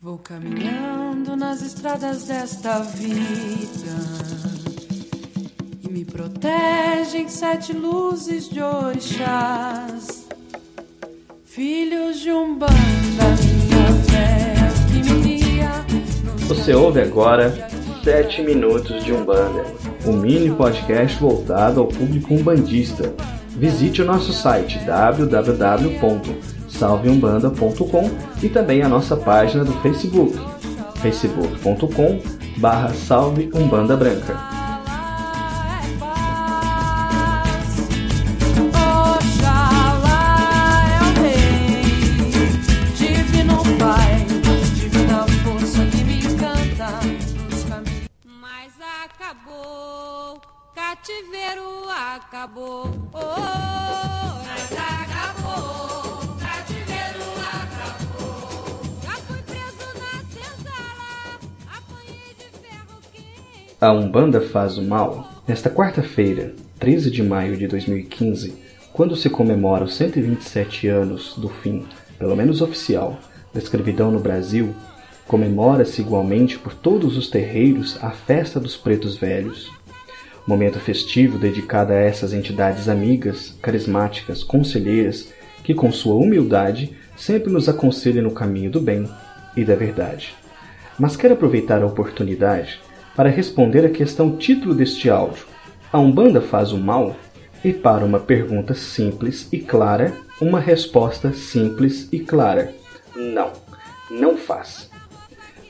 Vou caminhando nas estradas desta vida e me protegem sete luzes de orixás, filhos de um banda, minha fé que me guia. Você ouve agora 7 Minutos de Umbanda, um mini podcast voltado ao público umbandista. Visite o nosso site www.salveumbanda.com e também a nossa página do Facebook, facebook.com barra Salve Umbanda Branca. É o rei, A Umbanda faz o mal. Nesta quarta-feira, 13 de maio de 2015, quando se comemora os 127 anos do fim, pelo menos oficial, da escravidão no Brasil, comemora-se igualmente por todos os terreiros a festa dos pretos velhos. Momento festivo dedicado a essas entidades amigas, carismáticas, conselheiras, que com sua humildade sempre nos aconselham no caminho do bem e da verdade. Mas quero aproveitar a oportunidade para responder a questão título deste áudio: A Umbanda faz o mal? E para uma pergunta simples e clara, uma resposta simples e clara: Não, não faz.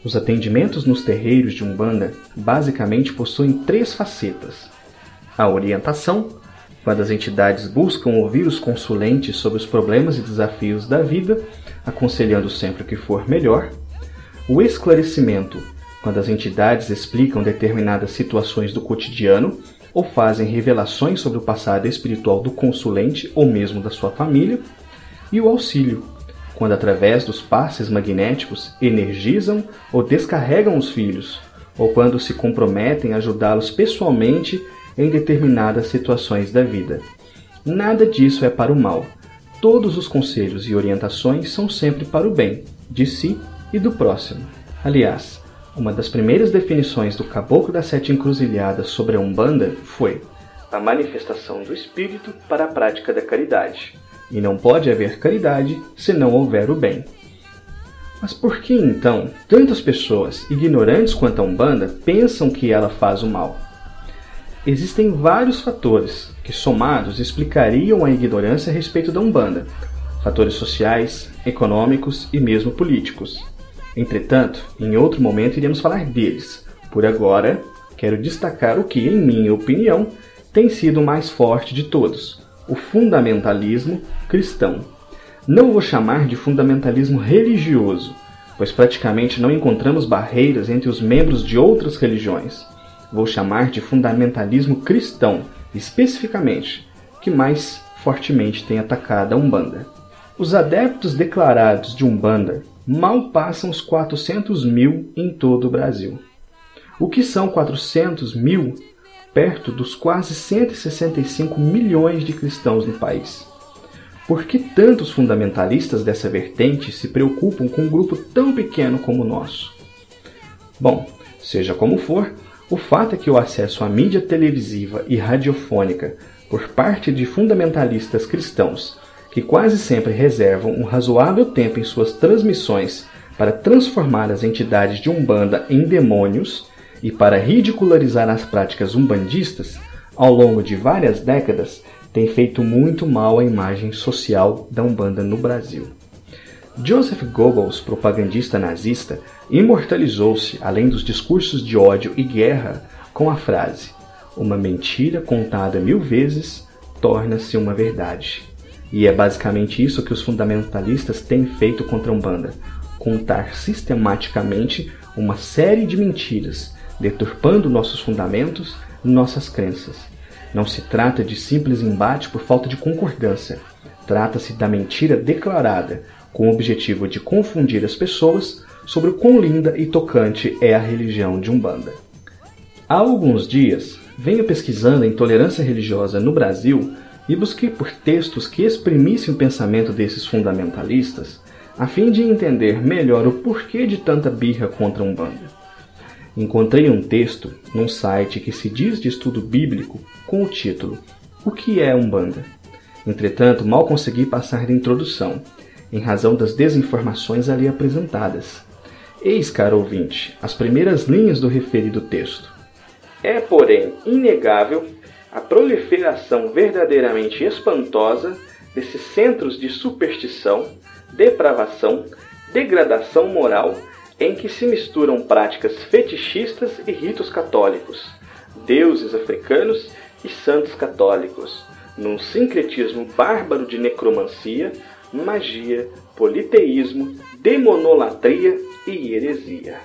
Os atendimentos nos terreiros de Umbanda basicamente possuem três facetas: a orientação, quando as entidades buscam ouvir os consulentes sobre os problemas e desafios da vida, aconselhando sempre o que for melhor, o esclarecimento, quando as entidades explicam determinadas situações do cotidiano ou fazem revelações sobre o passado espiritual do consulente ou mesmo da sua família, e o auxílio, quando através dos passes magnéticos energizam ou descarregam os filhos, ou quando se comprometem a ajudá-los pessoalmente em determinadas situações da vida. Nada disso é para o mal. Todos os conselhos e orientações são sempre para o bem, de si e do próximo. Aliás, uma das primeiras definições do Caboclo das Sete Encruzilhadas sobre a Umbanda foi a manifestação do espírito para a prática da caridade. E não pode haver caridade se não houver o bem. Mas por que então tantas pessoas, ignorantes quanto a Umbanda, pensam que ela faz o mal? Existem vários fatores que, somados, explicariam a ignorância a respeito da Umbanda. Fatores sociais, econômicos e mesmo políticos. Entretanto, em outro momento iremos falar deles. Por agora, quero destacar o que, em minha opinião, tem sido o mais forte de todos: o fundamentalismo cristão. Não vou chamar de fundamentalismo religioso, pois praticamente não encontramos barreiras entre os membros de outras religiões. Vou chamar de fundamentalismo cristão, especificamente, que mais fortemente tem atacado a Umbanda. Os adeptos declarados de Umbanda mal passam os 400 mil em todo o Brasil. O que são 400 mil perto dos quase 165 milhões de cristãos no país? Por que tantos fundamentalistas dessa vertente se preocupam com um grupo tão pequeno como o nosso? Bom, seja como for, o fato é que o acesso à mídia televisiva e radiofônica por parte de fundamentalistas cristãos, que quase sempre reservam um razoável tempo em suas transmissões para transformar as entidades de Umbanda em demônios e para ridicularizar as práticas umbandistas, ao longo de várias décadas, tem feito muito mal à imagem social da Umbanda no Brasil. Joseph Goebbels, propagandista nazista, imortalizou-se, além dos discursos de ódio e guerra, com a frase: Uma mentira contada mil vezes torna-se uma verdade. E é basicamente isso que os fundamentalistas têm feito contra a Umbanda: contar sistematicamente uma série de mentiras, deturpando nossos fundamentos e nossas crenças. Não se trata de simples embate por falta de concordância. Trata-se da mentira declarada, com o objetivo de confundir as pessoas sobre o quão linda e tocante é a religião de Umbanda. Há alguns dias, venho pesquisando a intolerância religiosa no Brasil e busquei por textos que exprimissem o pensamento desses fundamentalistas, a fim de entender melhor o porquê de tanta birra contra a Umbanda. Encontrei um texto num site que se diz de estudo bíblico com o título O que é Umbanda? Entretanto, mal consegui passar da introdução, em razão das desinformações ali apresentadas. Eis, caro ouvinte, as primeiras linhas do referido texto. É, porém, inegável a proliferação verdadeiramente espantosa desses centros de superstição depravação, degradação moral em que se misturam práticas fetichistas e ritos católicos, deuses africanos e santos católicos, num sincretismo bárbaro de necromancia, magia, politeísmo, demonolatria e heresia.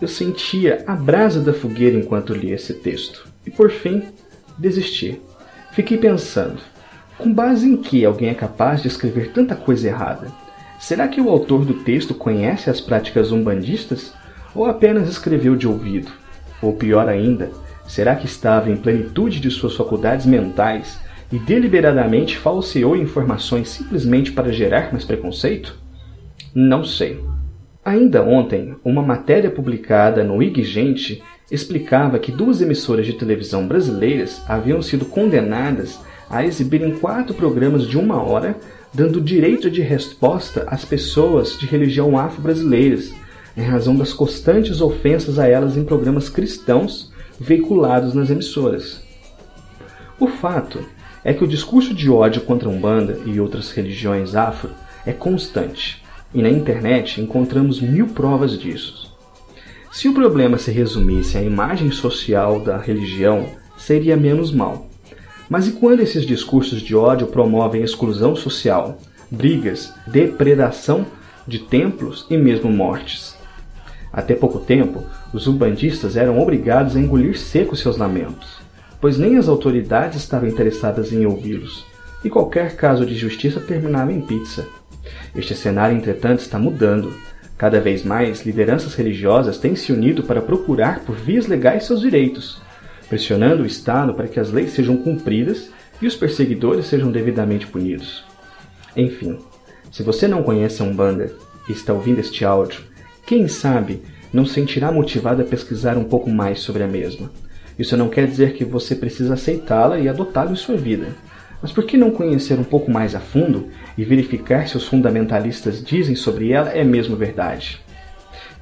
Eu sentia a brasa da fogueira enquanto lia esse texto e, por fim, desisti. Fiquei pensando com base em que alguém é capaz de escrever tanta coisa errada? Será que o autor do texto conhece as práticas umbandistas ou apenas escreveu de ouvido? Ou pior ainda, será que estava em plenitude de suas faculdades mentais e deliberadamente falseou informações simplesmente para gerar mais preconceito? Não sei. Ainda ontem, uma matéria publicada no IG Gente explicava que duas emissoras de televisão brasileiras haviam sido condenadas a exibirem quatro programas de uma hora, dando direito de resposta às pessoas de religião afro-brasileiras, em razão das constantes ofensas a elas em programas cristãos veiculados nas emissoras. O fato é que o discurso de ódio contra a Umbanda e outras religiões afro é constante, e na internet encontramos mil provas disso. Se o problema se resumisse à imagem social da religião, seria menos mal. Mas e quando esses discursos de ódio promovem exclusão social, brigas, depredação de templos e mesmo mortes? Até pouco tempo, os umbandistas eram obrigados a engolir seco seus lamentos, pois nem as autoridades estavam interessadas em ouvi-los, e qualquer caso de justiça terminava em pizza. Este cenário, entretanto, está mudando. Cada vez mais, lideranças religiosas têm se unido para procurar por vias legais seus direitos, pressionando o Estado para que as leis sejam cumpridas e os perseguidores sejam devidamente punidos. Enfim, se você não conhece a Umbanda e está ouvindo este áudio, quem sabe não sentirá motivado a pesquisar um pouco mais sobre a mesma. Isso não quer dizer que você precisa aceitá-la e adotá-la em sua vida. Mas por que não conhecer um pouco mais a fundo e verificar se os fundamentalistas dizem sobre ela é mesmo verdade?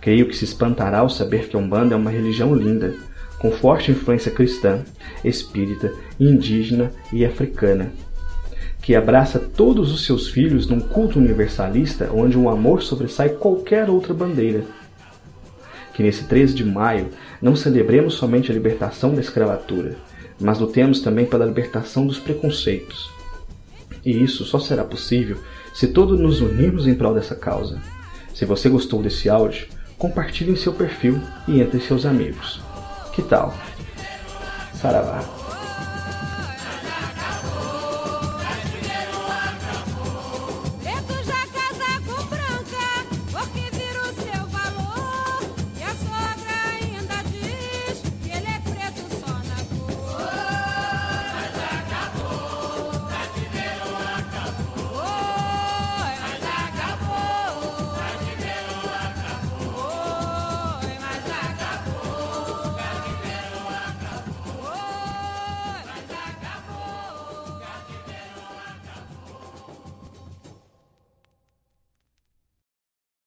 Creio que se espantará ao saber que a Umbanda é uma religião linda, com forte influência cristã, espírita, indígena e africana, que abraça todos os seus filhos num culto universalista onde o amor sobressai qualquer outra bandeira. Que nesse 13 de maio não celebremos somente a libertação da escravatura, mas lutemos também pela libertação dos preconceitos. E isso só será possível se todos nos unirmos em prol dessa causa. Se você gostou desse áudio, compartilhe em seu perfil e entre seus amigos. Que tal? Saravá.